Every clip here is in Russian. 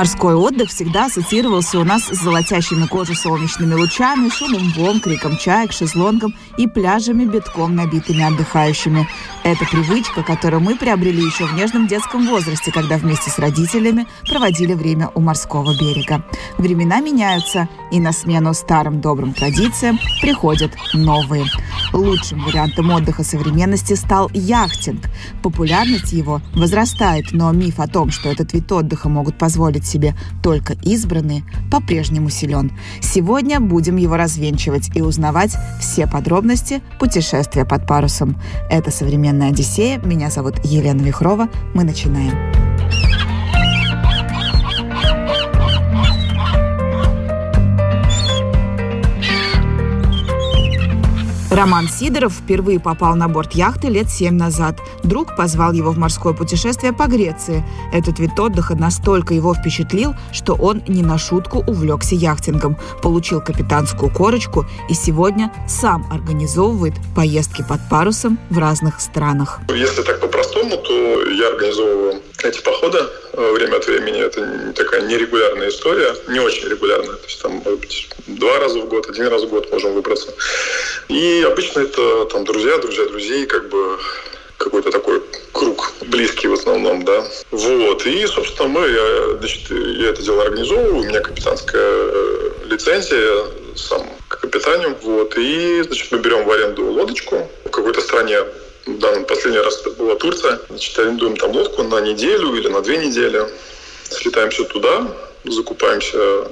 Морской отдых всегда ассоциировался у нас с золотящими кожу солнечными лучами, шумом волн, криком чаек, шезлонгом и пляжами, битком набитыми отдыхающими. Это привычка, которую мы приобрели еще в нежном детском возрасте, когда вместе с родителями проводили время у морского берега. Времена меняются, и на смену старым добрым традициям приходят новые. Лучшим вариантом отдыха современности стал яхтинг. Популярность его возрастает, но миф о том, что этот вид отдыха могут позволить себе только избранные, по-прежнему силен. Сегодня будем его развенчивать и узнавать все подробности путешествия под парусом. Это современная Одиссея. Меня зовут Елена Вихрова. Мы начинаем. Роман Сидоров впервые попал на борт яхты лет семь назад. Друг позвал его в морское путешествие по Греции. Этот вид отдыха настолько его впечатлил, что он не на шутку увлекся яхтингом, получил капитанскую корочку и сегодня сам организовывает поездки под парусом в разных странах. Если так по-простому, то я организовываю эти походы э, время от времени. Это такая нерегулярная история, не очень регулярная. То есть там, может быть, два раза в год, один раз в год можем выбраться. И обычно это там друзья, друзья друзей, как бы какой-то такой круг близкий в основном, да. Вот. И, собственно, мы, я, значит, я это дело организовываю, у меня капитанская э, лицензия, сам к капитанию, вот. И, значит, мы берем в аренду лодочку в какой-то стране, данном последний раз это была Турция. Значит, арендуем там лодку на неделю или на две недели. Слетаемся туда, закупаемся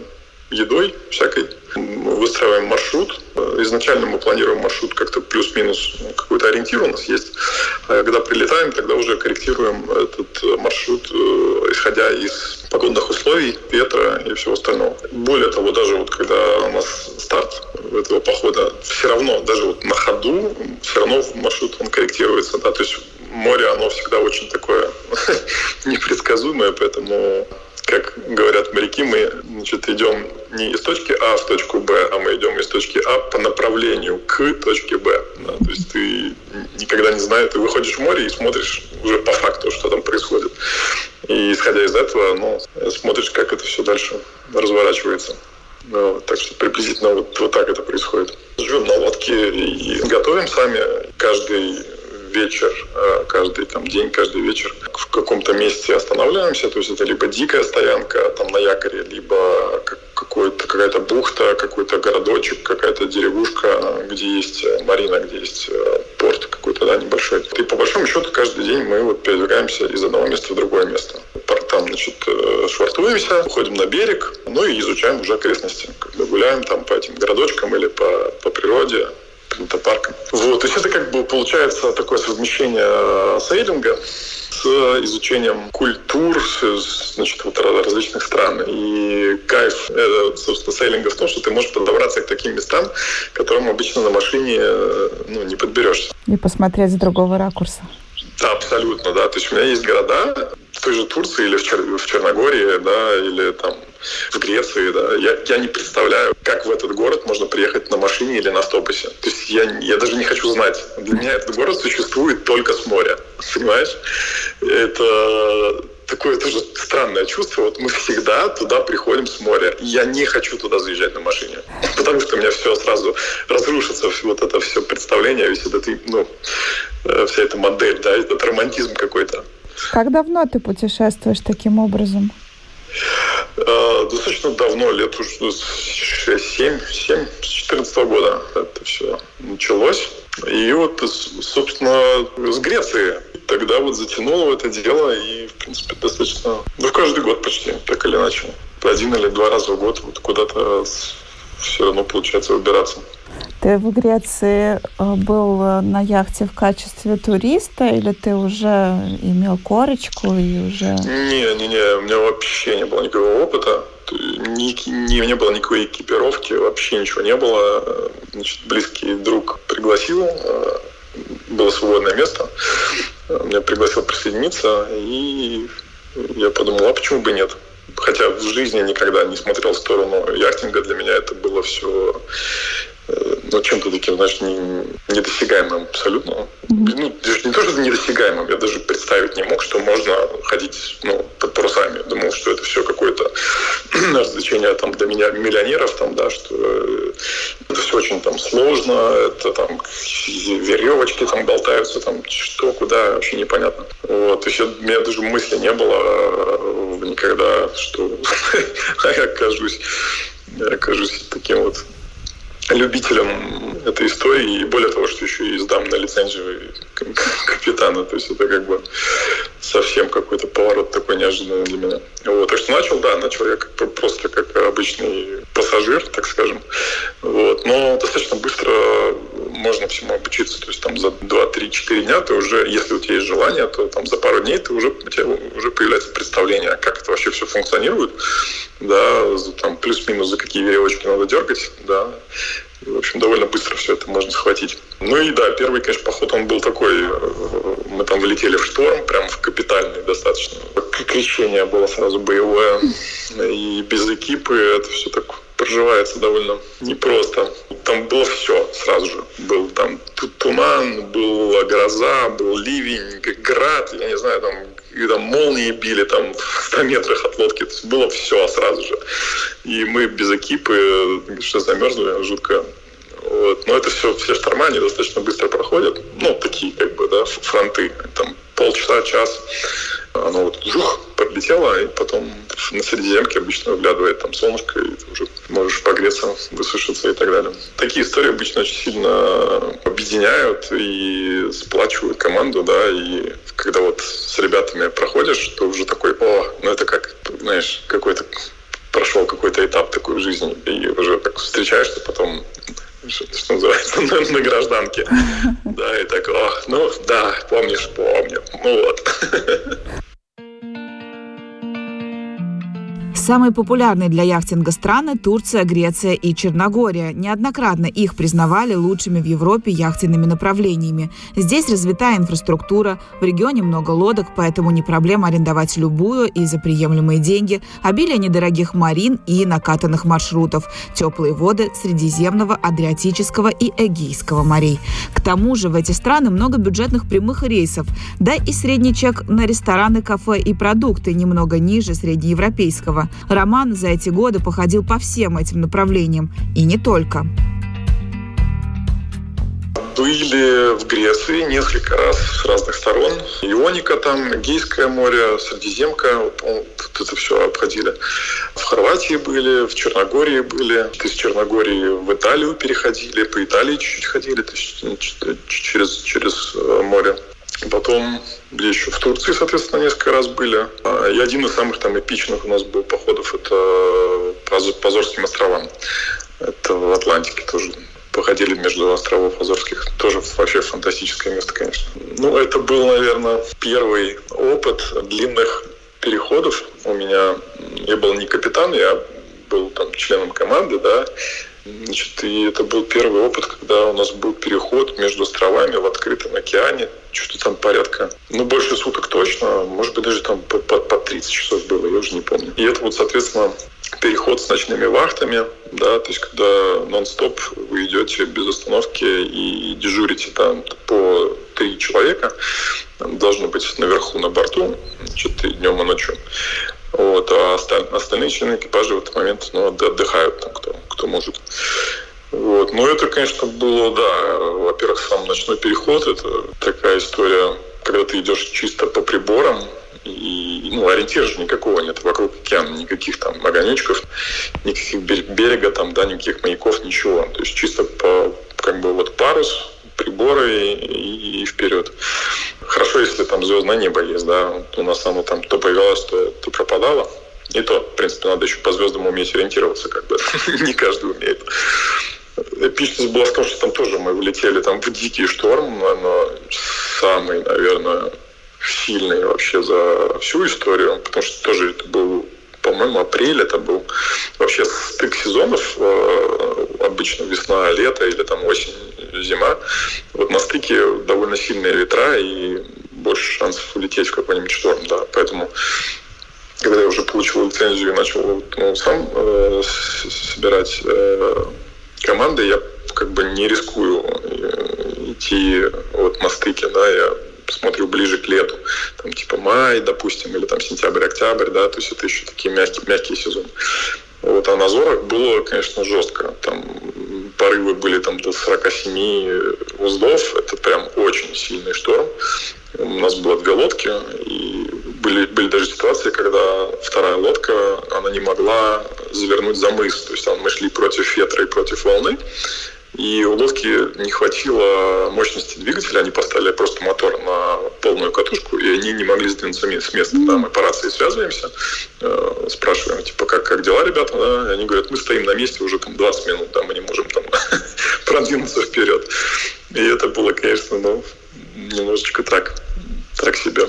едой всякой. Выстраиваем маршрут. Изначально мы планируем маршрут как-то плюс-минус какой-то ориентир у нас есть. А когда прилетаем, тогда уже корректируем этот маршрут, э, исходя из погодных условий, ветра и всего остального. Более того, даже вот когда у нас старт этого похода, все равно, даже вот на ходу, все равно маршрут он корректируется. Да? То есть море, оно всегда очень такое непредсказуемое, поэтому как говорят моряки, мы значит, идем не из точки А в точку Б, а мы идем из точки А по направлению к точке Б. Да, то есть ты никогда не знаешь, ты выходишь в море и смотришь уже по факту, что там происходит. И исходя из этого, ну, смотришь, как это все дальше разворачивается. Ну, так что приблизительно вот, вот так это происходит. Живем на лодке и готовим сами. Каждый вечер, э, каждый там день, каждый вечер в каком-то месте останавливаемся. То есть это либо дикая стоянка там на якоре, либо какой-то, какая-то бухта, какой-то городочек, какая-то деревушка, где есть марина, где есть э, порт какой-то, да, небольшой. И по большому счету каждый день мы вот передвигаемся из одного места в другое место. Там, значит, э, швартуемся, уходим на берег, ну и изучаем уже окрестности. Когда гуляем там по этим городочкам или по, по природе, каким-то парком. Вот, то есть это как бы получается такое совмещение э, сейлинга с изучением культур, значит, вот различных стран. И кайф, это, собственно, сейлинга в том, что ты можешь подобраться к таким местам, к которым обычно на машине э, ну, не подберешься. И посмотреть с другого ракурса. Да, абсолютно, да. То есть у меня есть города в той же Турции или в, Чер- в Черногории, да, или там в Греции, да. Я, я не представляю, как в этот город можно приехать на машине или на автобусе. То есть я, я даже не хочу знать. Для меня этот город существует только с моря. Понимаешь? Это такое тоже странное чувство. Вот мы всегда туда приходим с моря. Я не хочу туда заезжать на машине. Потому что у меня все сразу разрушится, вот это все представление, весь этот, ну, э, вся эта модель, да, этот романтизм какой-то. Как давно ты путешествуешь таким образом? Э, достаточно давно, лет уже 6-7, 7, с 14 года это все началось. И вот, собственно, с Греции тогда вот затянуло это дело, и, в принципе, достаточно, ну, каждый год почти, так или иначе. Один или два раза в год вот куда-то все равно получается выбираться. Ты в Греции э, был э, на яхте в качестве туриста или ты уже имел корочку и уже... Не-не-не, у меня вообще не было никакого опыта. ни, ни, не было никакой экипировки, вообще ничего не было. Значит, близкий друг пригласил, э, было свободное место, меня пригласил присоединиться, и я подумал, а почему бы нет? Хотя в жизни никогда не смотрел в сторону яхтинга, для меня это было все ну, чем-то таким, знаешь, не, недосягаемым абсолютно. Mm-hmm. Ну, не то, что недосягаемым, я даже представить не мог, что можно ходить ну, под парусами. Думал, что это все какое-то развлечение там, для меня миллионеров, там, да, что э, это все очень там сложно, это там веревочки там болтаются, там что, куда, вообще непонятно. Вот, то есть у меня даже мысли не было э, никогда, что я окажусь, я окажусь таким вот любителем этой истории, и более того, что еще и сдам на лицензию капитана. То есть это как бы совсем какой-то поворот такой неожиданный для меня. Вот. Так что начал, да, начал я как, просто как обычный пассажир, так скажем. Вот. Но достаточно быстро можно всему обучиться. То есть там за 2-3-4 дня ты уже, если у тебя есть желание, то там за пару дней ты уже, у тебя уже появляется представление, как это вообще все функционирует. Да, там плюс-минус за какие веревочки надо дергать, да. И, в общем, довольно быстро все это можно схватить. Ну и да, первый, конечно, поход, он был такой, э, мы там влетели в шторм, прям в капитальный достаточно. Крещение было сразу боевое, и без экипы это все так проживается довольно непросто. Там было все сразу же. Был там туман, была гроза, был ливень, град, я не знаю, там, и там молнии били там в 100 метрах от лодки. То есть было все сразу же. И мы без экипы, что замерзли жутко. Вот. Но это все, все шторма, они достаточно быстро проходят. Ну, такие, как бы, да, фронты. Там полчаса, час. Оно вот жух, подлетело, и потом на Средиземке обычно выглядывает там солнышко, и ты уже можешь погреться, высушиться и так далее. Такие истории обычно очень сильно объединяют и сплачивают команду, да, и когда вот с ребятами проходишь, то уже такой, о, ну это как, знаешь, какой-то прошел какой-то этап такой в жизни, и уже так встречаешься потом что, что называется, на, на гражданке. Да, и так, ох, ну да, помнишь, помню. Ну вот. Самые популярные для яхтинга страны – Турция, Греция и Черногория. Неоднократно их признавали лучшими в Европе яхтенными направлениями. Здесь развитая инфраструктура, в регионе много лодок, поэтому не проблема арендовать любую и за приемлемые деньги, обилие недорогих марин и накатанных маршрутов, теплые воды Средиземного, Адриатического и Эгейского морей. К тому же в эти страны много бюджетных прямых рейсов, да и средний чек на рестораны, кафе и продукты немного ниже среднеевропейского. Роман за эти годы походил по всем этим направлениям. И не только. Были в Греции несколько раз с разных сторон. Ионика там, Гейское море, Средиземка, вот, вот это все обходили. В Хорватии были, в Черногории были. Из Черногории в Италию переходили, по Италии чуть-чуть ходили, то есть через, через э, море. Потом где еще в Турции, соответственно, несколько раз были. А, и один из самых там эпичных у нас был походов это по Азорским островам. Это в Атлантике тоже походили между островов Азорских. Тоже вообще фантастическое место, конечно. Ну, это был, наверное, первый опыт длинных переходов. У меня я был не капитан, я был там членом команды, да, Значит, и это был первый опыт, когда у нас был переход между островами в открытом океане. Что-то там порядка, ну, больше суток точно, может быть, даже там по, по, по 30 часов было, я уже не помню. И это вот, соответственно, переход с ночными вахтами, да, то есть когда нон-стоп вы идете без остановки и дежурите там по три человека, должны быть наверху на борту, что-то днем и ночью. Вот, а остальные члены экипажа в этот момент ну, отдыхают, там, кто, кто может. Вот. Но это, конечно, было, да, во-первых, сам ночной переход, это такая история, когда ты идешь чисто по приборам, и ну, ориентира же никакого нет вокруг океана, никаких там огонечков, никаких берега, там, да, никаких маяков, ничего. То есть чисто по, как бы вот парус, приборы и, и вперед. Хорошо, если там звездное небо есть, да. У нас оно там то появилось, то, то пропадало. И то, в принципе, надо еще по звездам уметь ориентироваться, как бы. Не каждый умеет. Эпичность была в что там тоже мы влетели там в дикий шторм, но самый, наверное, сильный вообще за всю историю, потому что тоже это был по-моему, апрель это был. Вообще стык сезонов, э, обычно весна, лето или там осень, зима. Вот на стыке довольно сильные ветра и больше шансов улететь в какой-нибудь шторм, да. Поэтому когда я уже получил лицензию и начал ну, сам э, собирать э, команды, я как бы не рискую э, идти вот на стыке, да, я смотрю ближе к лету, там типа май, допустим, или там сентябрь-октябрь, да, то есть это еще такие мягкие, мягкие сезоны. Вот, а на Зорах было, конечно, жестко. Там порывы были там до 47 узлов. Это прям очень сильный шторм. У нас было две лодки, и были, были даже ситуации, когда вторая лодка, она не могла завернуть за мыс. То есть мы шли против ветра и против волны. И у лодки не хватило мощности двигателя, они поставили просто мотор на полную катушку, и они не могли сдвинуться с места. Да, мы по рации связываемся, э, спрашиваем, типа, как, как дела, ребята? Да? И они говорят, мы стоим на месте уже там 20 минут, да, мы не можем там продвинуться вперед. И это было, конечно, ну, немножечко так, так себе.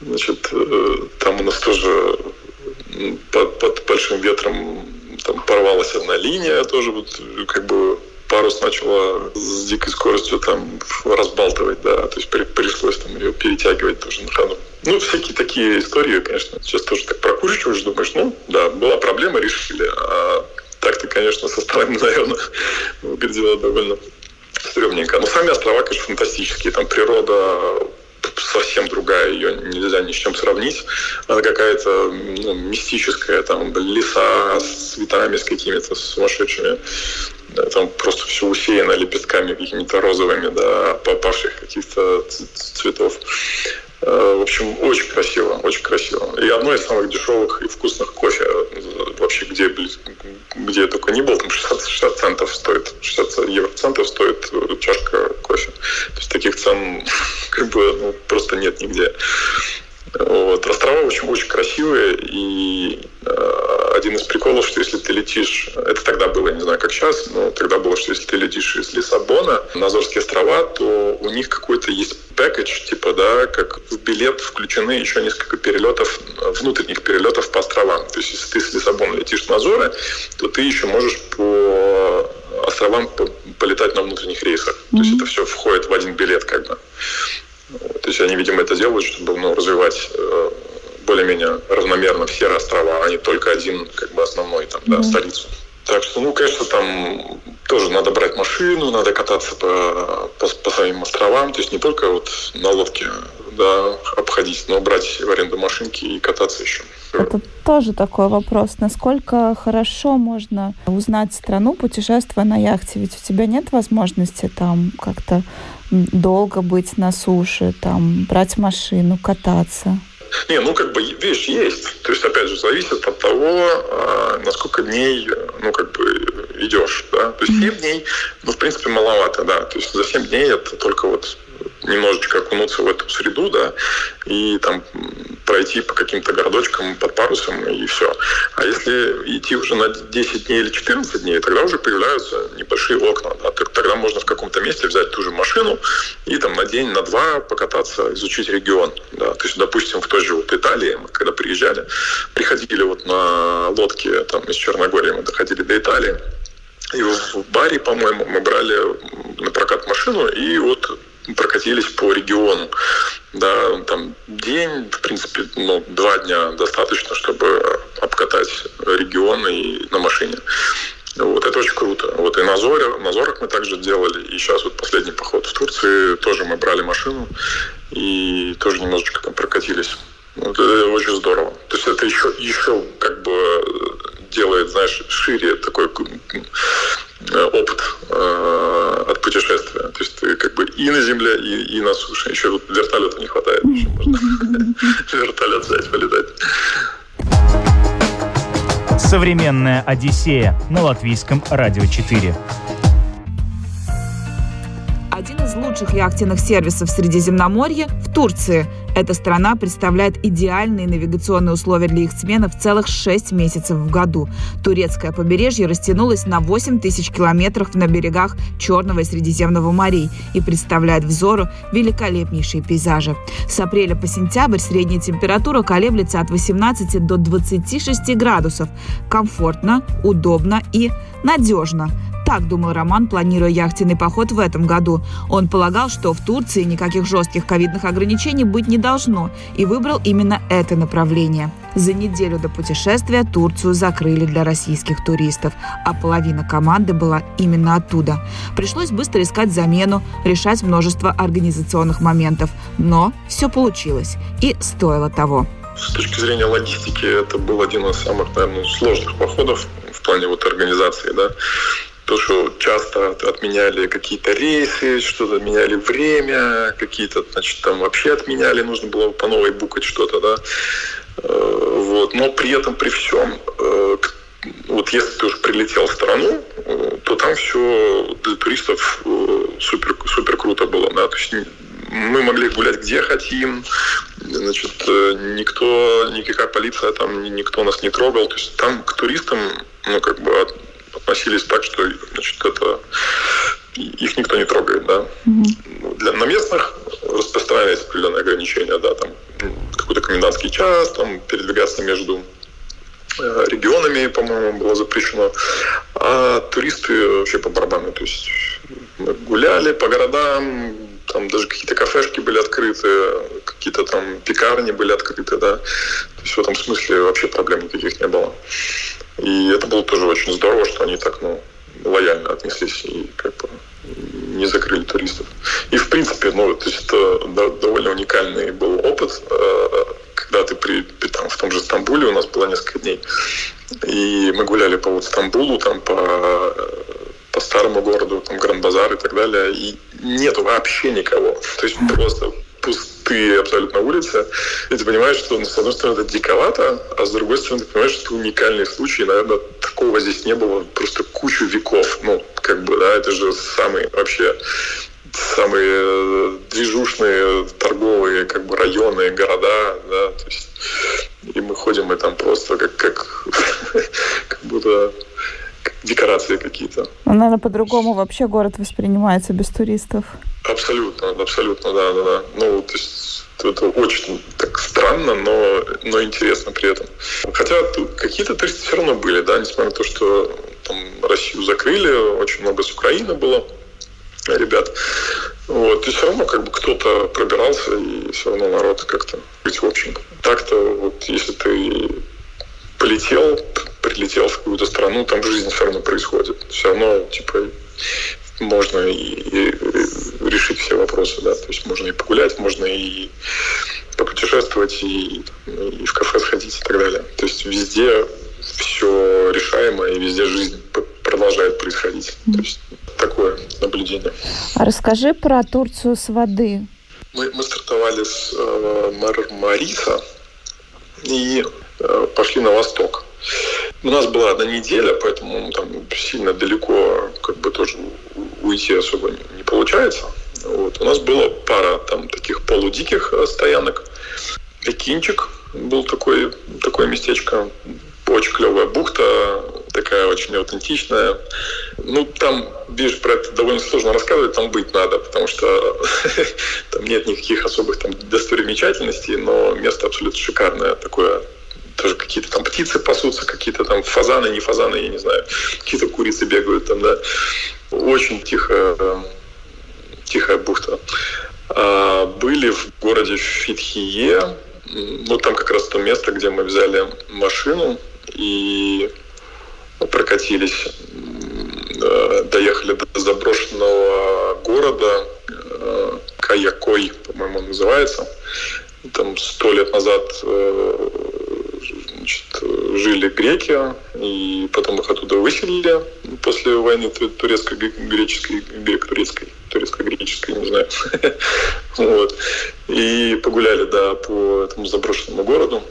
Значит, э, там у нас тоже под, под большим ветром там порвалась одна линия, тоже вот как бы парус начала с дикой скоростью там разбалтывать, да, то есть при, пришлось там ее перетягивать тоже на ходу. Ну, всякие такие истории, конечно, сейчас тоже так прокручиваешь, думаешь, ну, да, была проблема, решили, а так-то, конечно, со стороны, наверное, выглядело довольно стрёмненько. Но сами острова, конечно, фантастические. Там природа совсем другая, ее нельзя ни с чем сравнить. Она какая-то ну, мистическая, там леса с цветами, с какими-то сумасшедшими. Там просто все усеяно лепестками какими-то розовыми, да, попавших каких-то цветов. Э, в общем, очень красиво, очень красиво. И одно из самых дешевых и вкусных кофе вообще, где, где только не был, там 60, 60 центов стоит, 60 евро центов стоит чашка кофе. То есть таких цен как бы ну, просто нет нигде. Вот. Острова очень, очень красивые, и э, один из приколов, что если ты летишь, это тогда было, не знаю, как сейчас, но тогда было, что если ты летишь из Лиссабона на Азорские острова, то у них какой-то есть пэкэдж, типа, да, как в билет включены еще несколько перелетов, внутренних перелетов по островам. То есть, если ты с Лиссабона летишь на Азоры, то ты еще можешь по островам полетать на внутренних рейсах. Mm-hmm. То есть, это все входит в один билет, как бы. То есть они, видимо, это делают, чтобы ну, развивать э, более-менее равномерно все острова, а не только один, как бы основной, там, да, столицу. Так что, ну, конечно, там тоже надо брать машину, надо кататься по, по, по своим островам, то есть не только вот на лодке да, обходить, но брать в аренду машинки и кататься еще. Это тоже такой вопрос. Насколько хорошо можно узнать страну, путешествуя на яхте? Ведь у тебя нет возможности там как-то долго быть на суше, там брать машину, кататься. Не, ну как бы видишь, есть. То есть, опять же, зависит от того, а, насколько дней, ну как бы идешь, да. То есть 7 дней, ну в принципе маловато, да. То есть за 7 дней это только вот немножечко окунуться в эту среду, да, и там пройти по каким-то городочкам под парусом и все. А если идти уже на 10 дней или 14 дней, тогда уже появляются небольшие окна. Да, тогда можно в каком-то месте взять ту же машину и там на день, на два покататься, изучить регион. Да. То есть, допустим, в той же вот Италии, мы когда приезжали, приходили вот на лодке там из Черногории, мы доходили до Италии, и в баре, по-моему, мы брали на прокат машину и вот прокатились по региону. Да, там день, в принципе, ну, два дня достаточно, чтобы обкатать регион и на машине. Вот, это очень круто. Вот и на, Зоре, на Зорах мы также делали. И сейчас вот последний поход в Турции тоже мы брали машину и тоже немножечко там прокатились. Вот, это очень здорово. То есть это еще, еще как бы делает, знаешь, шире такой э, опыт э, от путешествия. То есть ты как бы и на земле, и, и на суше. Еще вот вертолета не хватает. Еще можно вертолет взять, полетать. Современная Одиссея на латвийском радио 4. Лучших яхтенных сервисов Средиземноморья в Турции. Эта страна представляет идеальные навигационные условия для яхтсменов целых 6 месяцев в году. Турецкое побережье растянулось на 8 тысяч километров на берегах Черного и Средиземного морей и представляет взору великолепнейшие пейзажи. С апреля по сентябрь средняя температура колеблется от 18 до 26 градусов. Комфортно, удобно и надежно. Так думал Роман, планируя яхтенный поход в этом году. Он полагал, что в Турции никаких жестких ковидных ограничений быть не должно, и выбрал именно это направление. За неделю до путешествия Турцию закрыли для российских туристов, а половина команды была именно оттуда. Пришлось быстро искать замену, решать множество организационных моментов. Но все получилось и стоило того. С точки зрения логистики, это был один из самых, наверное, сложных походов в плане вот организации, да то, что часто отменяли какие-то рейсы, что-то меняли время, какие-то, значит, там вообще отменяли, нужно было по новой букать что-то, да. Э, вот. Но при этом, при всем, э, вот если ты уже прилетел в страну, э, то там все для туристов супер, супер круто было, да, то есть мы могли гулять где хотим, значит, никто, никакая полиция там, никто нас не трогал, то есть там к туристам, ну, как бы относились так, что значит, это их никто не трогает, да. Mm-hmm. Для, на местных распространяется определенные ограничения, да, там какой-то комендантский час, там передвигаться между э, регионами, по-моему, было запрещено, а туристы вообще по барабану, то есть мы гуляли по городам, там даже какие-то кафешки были открыты, какие-то там пекарни были открыты, да, то есть в этом смысле вообще проблем никаких не было. И это было тоже очень здорово, что они так, ну, лояльно отнеслись и как бы не закрыли туристов. И в принципе, ну, то есть это довольно уникальный был опыт, э, когда ты при, там, в том же Стамбуле у нас было несколько дней, и мы гуляли по вот Стамбулу, там по по старому городу, там Гранд-Базар и так далее, и нету вообще никого. То есть просто пустые абсолютно улицы, и ты понимаешь, что, ну, с одной стороны, это диковато, а с другой стороны, ты понимаешь, что это уникальный случай, наверное, такого здесь не было просто кучу веков. Ну, как бы, да, это же самый вообще самые э, движушные торговые как бы районы, города, да, то есть и мы ходим и там просто как, как, как будто декорации какие-то. Ну, наверное, по-другому вообще город воспринимается без туристов. Абсолютно, абсолютно, да, да, да. Ну, то есть это очень так странно, но, но интересно при этом. Хотя какие-то туристы все равно были, да, несмотря на то, что там Россию закрыли, очень много с Украины было ребят. Вот, и все равно как бы кто-то пробирался, и все равно народ как-то быть в общем. Так-то вот если ты полетел, прилетел в какую-то страну, там жизнь все равно происходит. Все равно, типа, можно и, и решить все вопросы, да, то есть можно и погулять, можно и попутешествовать, и, и в кафе сходить и так далее. То есть везде все решаемо, и везде жизнь продолжает происходить. То есть такое наблюдение. А расскажи про Турцию с воды. Мы, мы стартовали с э, Мармариса и э, пошли на восток. У нас была одна неделя, поэтому там сильно далеко как бы тоже уйти особо не получается. Вот. У нас была пара там таких полудиких стоянок. Экинчик был такой, такое местечко, очень клевая бухта, такая очень аутентичная. Ну, там, видишь, про это довольно сложно рассказывать, там быть надо, потому что там нет никаких особых там достопримечательностей, но место абсолютно шикарное, такое тоже какие-то там птицы пасутся, какие-то там фазаны, не фазаны, я не знаю, какие-то курицы бегают там, да. Очень тихая, тихая бухта. А, были в городе Фитхие, ну там как раз то место, где мы взяли машину и прокатились, доехали до заброшенного города, э, Каякой, по-моему, называется. Там сто лет назад э, значит, жили греки, и потом их оттуда выселили после войны турецко-греческой, греко-турецкой, турецко-греческой, не знаю. вот. И погуляли, да, по этому заброшенному городу.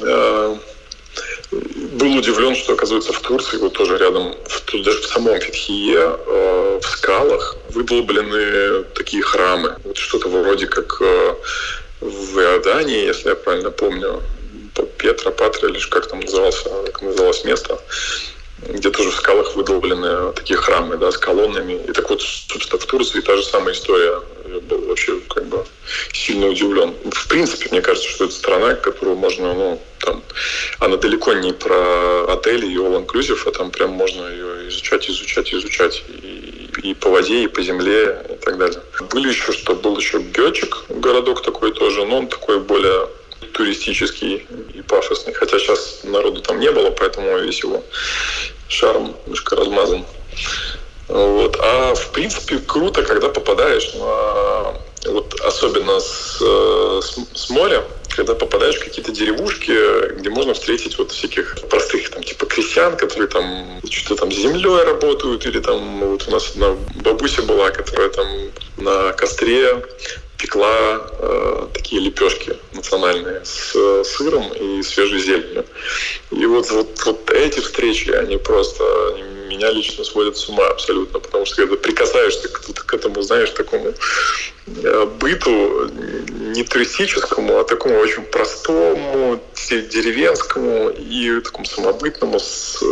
А, был удивлен, что, оказывается, в Турции, вот тоже рядом, в, даже в самом Фетхие, а, в скалах выдолблены такие храмы. Вот что-то вроде как э, в Иордании, если я правильно помню, Петра, Патра, или как там назывался, как называлось место, где тоже в скалах выдолблены такие храмы, да, с колоннами. И так вот, собственно, в Турции та же самая история. Я был вообще как бы сильно удивлен. В принципе, мне кажется, что это страна, которую можно, ну, там, она далеко не про отели и all inclusive, а там прям можно ее изучать, изучать, изучать. И, и по воде, и по земле, и так далее. Были еще, что был еще Гетчик, городок такой тоже, но он такой более туристический и пафосный. Хотя сейчас народу там не было, поэтому весь его шарм немножко размазан. Вот. А в принципе круто, когда попадаешь на вот особенно с, с, с моря, когда попадаешь в какие-то деревушки, где можно встретить вот всяких простых, там, типа крестьян, которые там что-то там с землей работают, или там вот у нас одна бабуся была, которая там на костре пекла э, такие лепешки национальные с э, сыром и свежей зеленью. И вот, вот, вот эти встречи, они просто они меня лично сводят с ума абсолютно, потому что когда прикасаешься к, к этому, знаешь, такому э, быту не туристическому, а такому очень простому, деревенскому и такому самобытному с,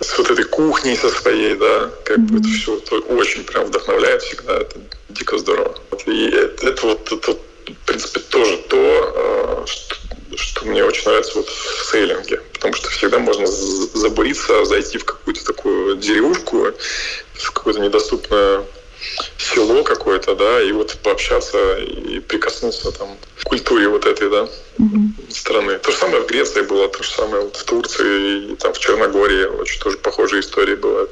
с вот этой кухней со своей, да, как mm-hmm. бы это все это очень прям вдохновляет всегда, это дико здорово. И это, это вот это, в принципе, тоже то, э, что что мне очень нравится вот в сейлинге, потому что всегда можно забуриться, зайти в какую-то такую деревушку, в какое-то недоступное село какое-то, да, и вот пообщаться и прикоснуться там к культуре вот этой, да, mm-hmm. страны. То же самое в Греции было, то же самое вот в Турции, и там в Черногории очень тоже похожие истории бывают.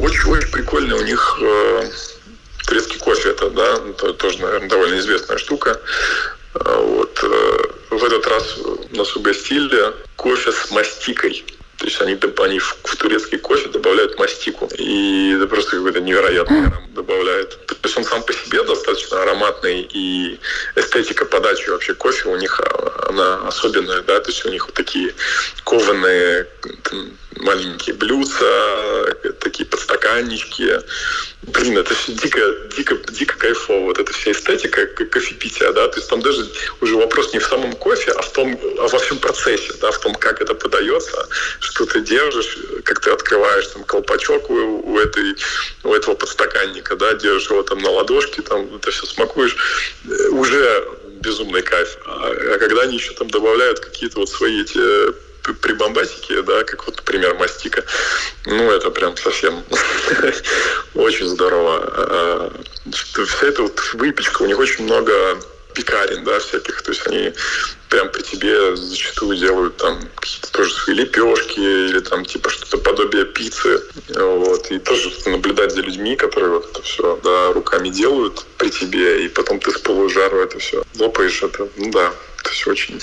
Очень-очень прикольно у них э, турецкий кофе, это, да, тоже, наверное, довольно известная штука. А вот. Э, в этот раз нас угостили кофе с мастикой. То есть они, они в, в турецкий кофе добавляют мастику. И это просто какой-то невероятный аромат добавляет. То есть он сам по себе достаточно ароматный. И эстетика подачи вообще кофе у них, а, она особенная. Да? То есть у них вот такие кованые маленькие блюдца, такие подстаканнички. Блин, это все дико, дико, дико кайфово. Вот эта вся эстетика кофепития, да, то есть там даже уже вопрос не в самом кофе, а в том, а во всем процессе, да, в том, как это подается, что ты держишь, как ты открываешь там колпачок у, у этой, у этого подстаканника, да, держишь его там на ладошке, там это все смакуешь, уже безумный кайф. А, а когда они еще там добавляют какие-то вот свои эти прибамбасики, да, как вот, например, мастика. Ну, это прям совсем очень здорово. А, вся эта вот выпечка, у них очень много пекарен, да, всяких. То есть они прям при тебе зачастую делают там какие-то тоже свои лепешки или там типа что-то подобие пиццы. Вот. И тоже наблюдать за людьми, которые вот это все да, руками делают при тебе, и потом ты с полужару это все лопаешь. Это, ну да, то есть очень,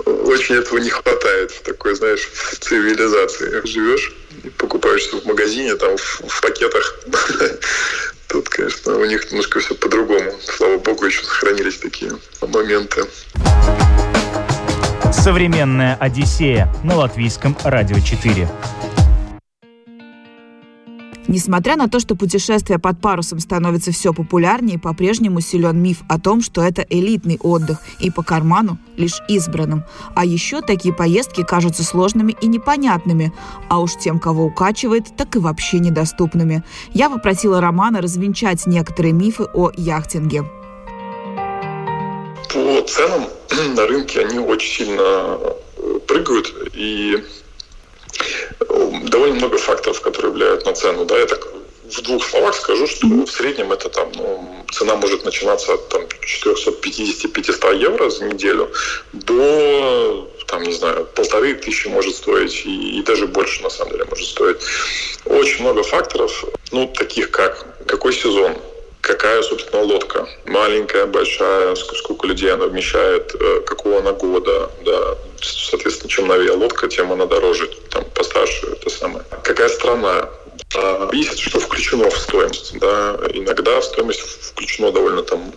очень этого не хватает в такой, знаешь, в цивилизации. Живешь покупаешься в магазине, там в, в пакетах. Тут, конечно, у них немножко все по-другому. Слава богу, еще сохранились такие моменты. Современная Одиссея на латвийском радио 4. Несмотря на то, что путешествие под парусом становится все популярнее, по-прежнему силен миф о том, что это элитный отдых и по карману лишь избранным. А еще такие поездки кажутся сложными и непонятными, а уж тем, кого укачивает, так и вообще недоступными. Я попросила Романа развенчать некоторые мифы о яхтинге. По ценам на рынке они очень сильно прыгают, и довольно много факторов, которые влияют на цену. Да, я так в двух словах скажу, что в среднем это там, ну, цена может начинаться от там, 450-500 евро за неделю до там, не знаю, полторы тысячи может стоить, и, и даже больше, на самом деле, может стоить. Очень много факторов, ну, таких как какой сезон, какая, собственно, лодка. Маленькая, большая, сколько людей она вмещает, э, какого она года, да. Соответственно, чем новее лодка, тем она дороже, там, постарше, это самое. Какая страна, Есть, что включено в стоимость. Да. Иногда в стоимость включено довольно там,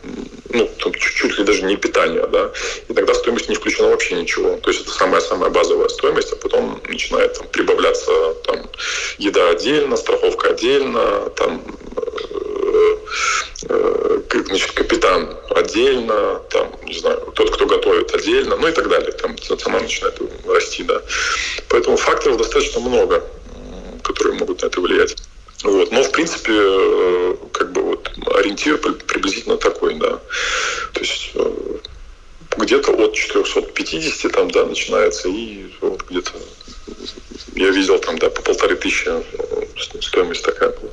ну, там чуть-чуть ли даже не питание, да. Иногда в стоимость не включена вообще ничего. То есть это самая-самая базовая стоимость, а потом начинает там, прибавляться там, еда отдельно, страховка отдельно, там значит, капитан отдельно, там, не знаю, тот, кто готовит отдельно, ну и так далее. Там цена начинает расти, да. Поэтому факторов достаточно много, которые могут на это влиять. Вот. Но, в принципе, э, как бы вот ориентир приблизительно такой, да. То есть э, где-то от 450 там, да, начинается, и вот где-то я видел там, да, по полторы тысячи э, стоимость такая была.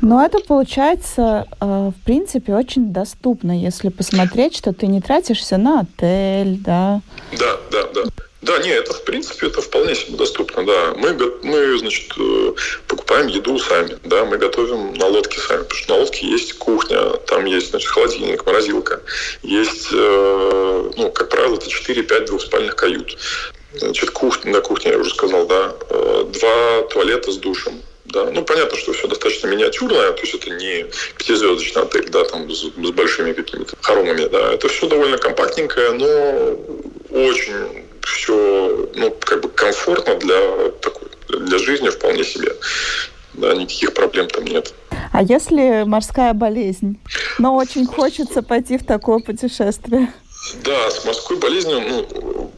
Но это получается, в принципе, очень доступно, если посмотреть, что ты не тратишься на отель, да. Да, да, да. Да, не, это в принципе это вполне себе доступно, да. Мы, мы, значит, э, покупаем еду сами, да, мы готовим на лодке сами, потому что на лодке есть кухня, там есть, значит, холодильник, морозилка, есть, э, ну, как правило, это 4-5 двухспальных кают. Значит, кухня, на кухне я уже сказал, да, э, два туалета с душем, да. Ну, понятно, что все достаточно миниатюрное, то есть это не пятизвездочный отель, да, там с, с большими какими-то хоромами, да. Это все довольно компактненькое, но очень все ну, как бы комфортно для такой для жизни вполне себе. Да, никаких проблем там нет. А если морская болезнь? Но очень хочется пойти в такое путешествие. Да, с морской болезнью, ну,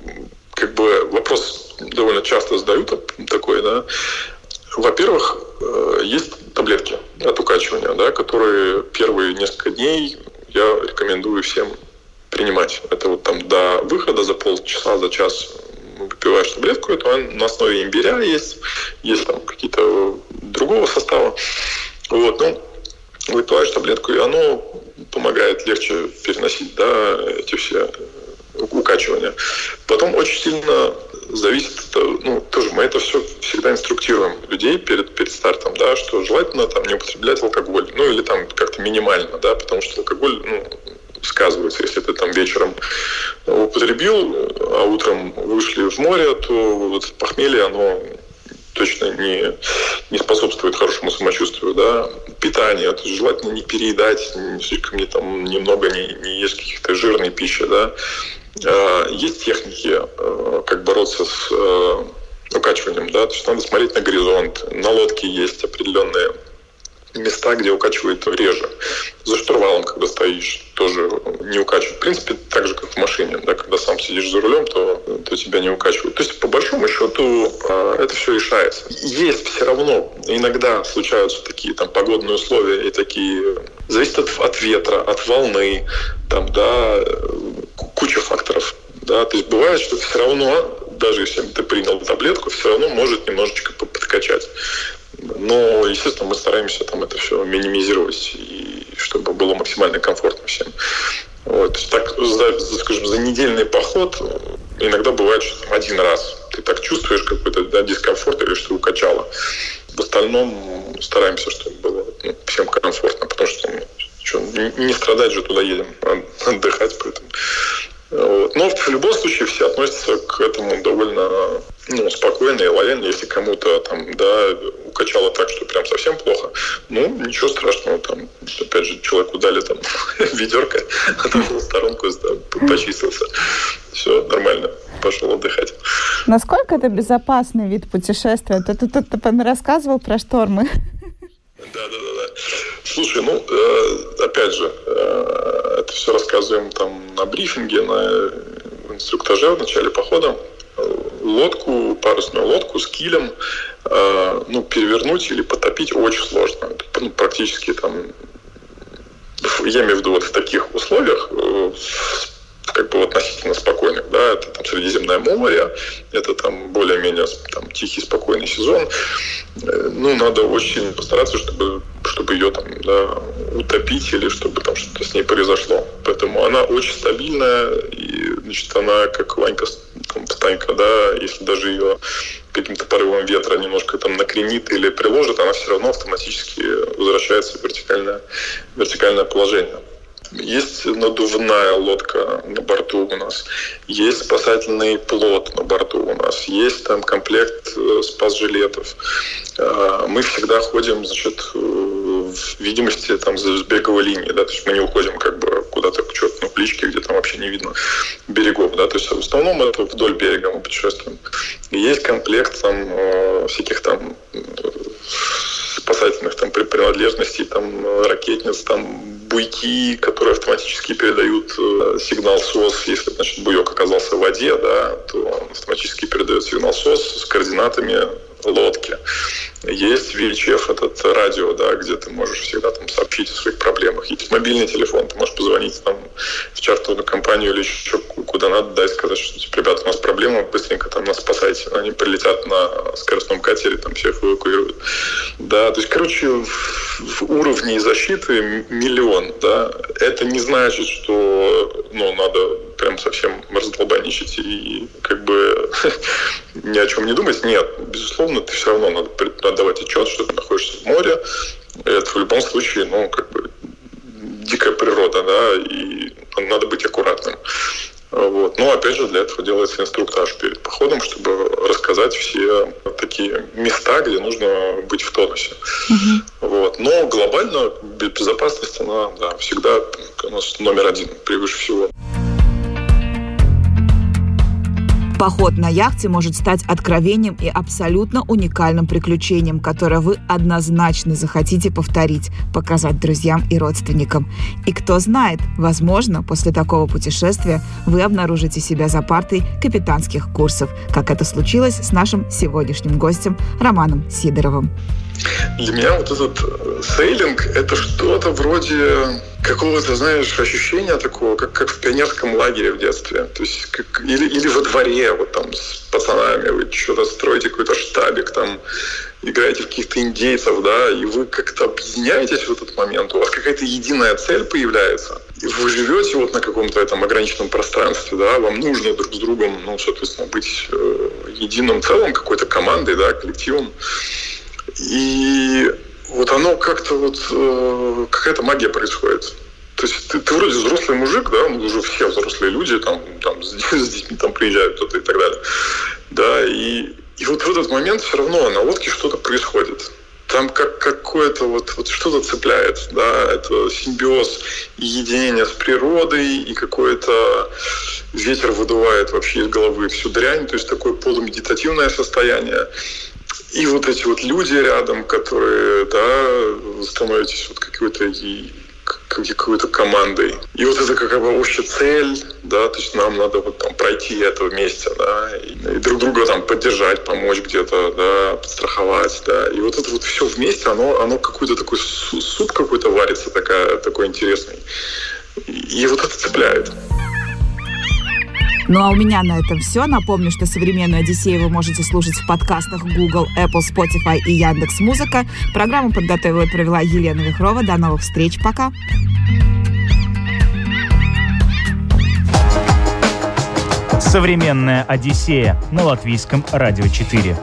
как бы вопрос довольно часто задают такой, да. Во-первых, э, есть таблетки от укачивания, да, которые первые несколько дней я рекомендую всем принимать. Это вот там до выхода за полчаса, за час выпиваешь таблетку, это на основе имбиря есть, есть там какие-то другого состава. Вот, ну, выпиваешь таблетку, и оно помогает легче переносить, да, эти все укачивания. Потом очень сильно зависит, ну, тоже мы это все всегда инструктируем людей перед, перед стартом, да, что желательно там не употреблять алкоголь, ну, или там как-то минимально, да, потому что алкоголь, ну, сказывается. Если ты там вечером употребил, а утром вышли в море, то вот похмелье, оно точно не, не способствует хорошему самочувствию. Да? Питание, то желательно не переедать, слишком не, там, немного не, не есть каких-то жирной пищи. Да? А, есть техники, а, как бороться с а, укачиванием. Да? То есть надо смотреть на горизонт. На лодке есть определенные места, где укачивает реже. За штурвалом, когда стоишь, тоже не укачивает. В принципе, так же, как в машине. Да, когда сам сидишь за рулем, то, то тебя не укачивают. То есть, по большому счету, а, это все решается. Есть все равно, иногда случаются такие там погодные условия и такие... Зависит от, от ветра, от волны, там, да, куча факторов. Да, то есть бывает, что все равно, даже если ты принял таблетку, все равно может немножечко подкачать. Но, естественно, мы стараемся там это все минимизировать, и чтобы было максимально комфортно всем. Вот. Так, за, скажем, за недельный поход иногда бывает, что там, один раз ты так чувствуешь какой-то да, дискомфорт или что укачало. В остальном стараемся, чтобы было ну, всем комфортно, потому что ну, что, не страдать же туда едем, а отдыхать, поэтому вот. Но в любом случае все относятся к этому довольно ну, спокойно и лояльно. Если кому-то там, да, укачало так, что прям совсем плохо, ну, ничего страшного. Там, опять же, человеку дали там ведерко, отошел в сторонку, да, почистился. Все нормально пошел отдыхать. Насколько это безопасный вид путешествия? Ты тут рассказывал про штормы. Да, да, да, да. Слушай, ну, э, опять же, э, это все рассказываем там на брифинге, на инструктаже в начале похода. Лодку, парусную лодку с килем, э, ну, перевернуть или потопить очень сложно. Ну, практически там, я имею в виду вот в таких условиях, как бы относительно спокойных, да, это там Средиземное море, это там более-менее там тихий, спокойный сезон. Ну, надо очень постараться, чтобы, чтобы ее там, да, утопить или чтобы там что-то с ней произошло. Поэтому она очень стабильная, и, значит, она как Ванька Станька, да, если даже ее каким-то порывом ветра немножко там накренит или приложит, она все равно автоматически возвращается в вертикальное, вертикальное положение. Есть надувная лодка на борту у нас, есть спасательный плот на борту у нас, есть там комплект э, спас-жилетов. А, мы всегда ходим, значит, в видимости там с береговой линии, да, то есть мы не уходим как бы куда-то что-то ну, теплички, где там вообще не видно берегов, да, то есть в основном это вдоль берега мы путешествуем. И есть комплект там э, всяких там спасательных там принадлежностей, там ракетниц, там буйки, которые автоматически передают э, сигнал СОС. Если, значит, буек оказался в воде, да, то он автоматически передает сигнал СОС с координатами лодки. Есть VHF, этот радио, да, где ты можешь всегда там сообщить о своих проблемах. Есть мобильный телефон, ты можешь позвонить там в чартовую компанию или еще куда надо, да, и сказать, что типа, ребята, у нас проблема, быстренько там нас спасайте. Они прилетят на скоростном катере, там всех эвакуируют. Да, то есть, короче, в уровне защиты миллион, да. Это не значит, что, ну, надо прям совсем раздолбаничать и как бы ни о чем не думать. Нет, безусловно, ты все равно надо отдавать отчет, что ты находишься в море. Это в любом случае, ну, как бы дикая природа, да, и надо быть аккуратным. Вот. Но опять же для этого делается инструктаж перед походом, чтобы рассказать все такие места, где нужно быть в тонусе. Угу. Вот. Но глобально безопасность, она да, всегда у нас номер один превыше всего. Поход на яхте может стать откровением и абсолютно уникальным приключением, которое вы однозначно захотите повторить, показать друзьям и родственникам. И кто знает, возможно, после такого путешествия вы обнаружите себя за партой капитанских курсов, как это случилось с нашим сегодняшним гостем Романом Сидоровым. Для меня вот этот э, сейлинг – это что-то вроде какого-то, знаешь, ощущения такого, как, как в пионерском лагере в детстве. То есть, как, или, или во дворе, вот там с пацанами, вы что-то строите какой-то штабик, там, играете в каких-то индейцев, да, и вы как-то объединяетесь в этот момент, у вас какая-то единая цель появляется, и вы живете вот на каком-то этом ограниченном пространстве, да, вам нужно друг с другом, ну, соответственно, быть э, единым целым, какой-то командой, да, коллективом. И вот оно как-то вот, э, какая-то магия происходит. То есть ты, ты вроде взрослый мужик, да, ну уже все взрослые люди, там, там с, с детьми там приезжают кто-то и так далее. Да, и, и вот в этот момент все равно на лодке что-то происходит. Там как какое-то вот, вот что-то цепляет, да, это симбиоз и единение с природой, и какой-то ветер выдувает вообще из головы всю дрянь, то есть такое полумедитативное состояние. И вот эти вот люди рядом, которые, да, становитесь вот какой-то какой-то командой. И вот это как бы общая цель, да, то есть нам надо вот там пройти это вместе, да, и, и друг друга там поддержать, помочь где-то, да, подстраховать, да. И вот это вот все вместе, оно, оно какой-то такой суп какой-то варится, такая, такой интересный. И вот это цепляет. Ну а у меня на этом все. Напомню, что современную Одиссею вы можете слушать в подкастах Google, Apple, Spotify и Яндекс Музыка. Программу подготовила и провела Елена Вихрова. До новых встреч. Пока. Современная Одиссея на латвийском радио 4.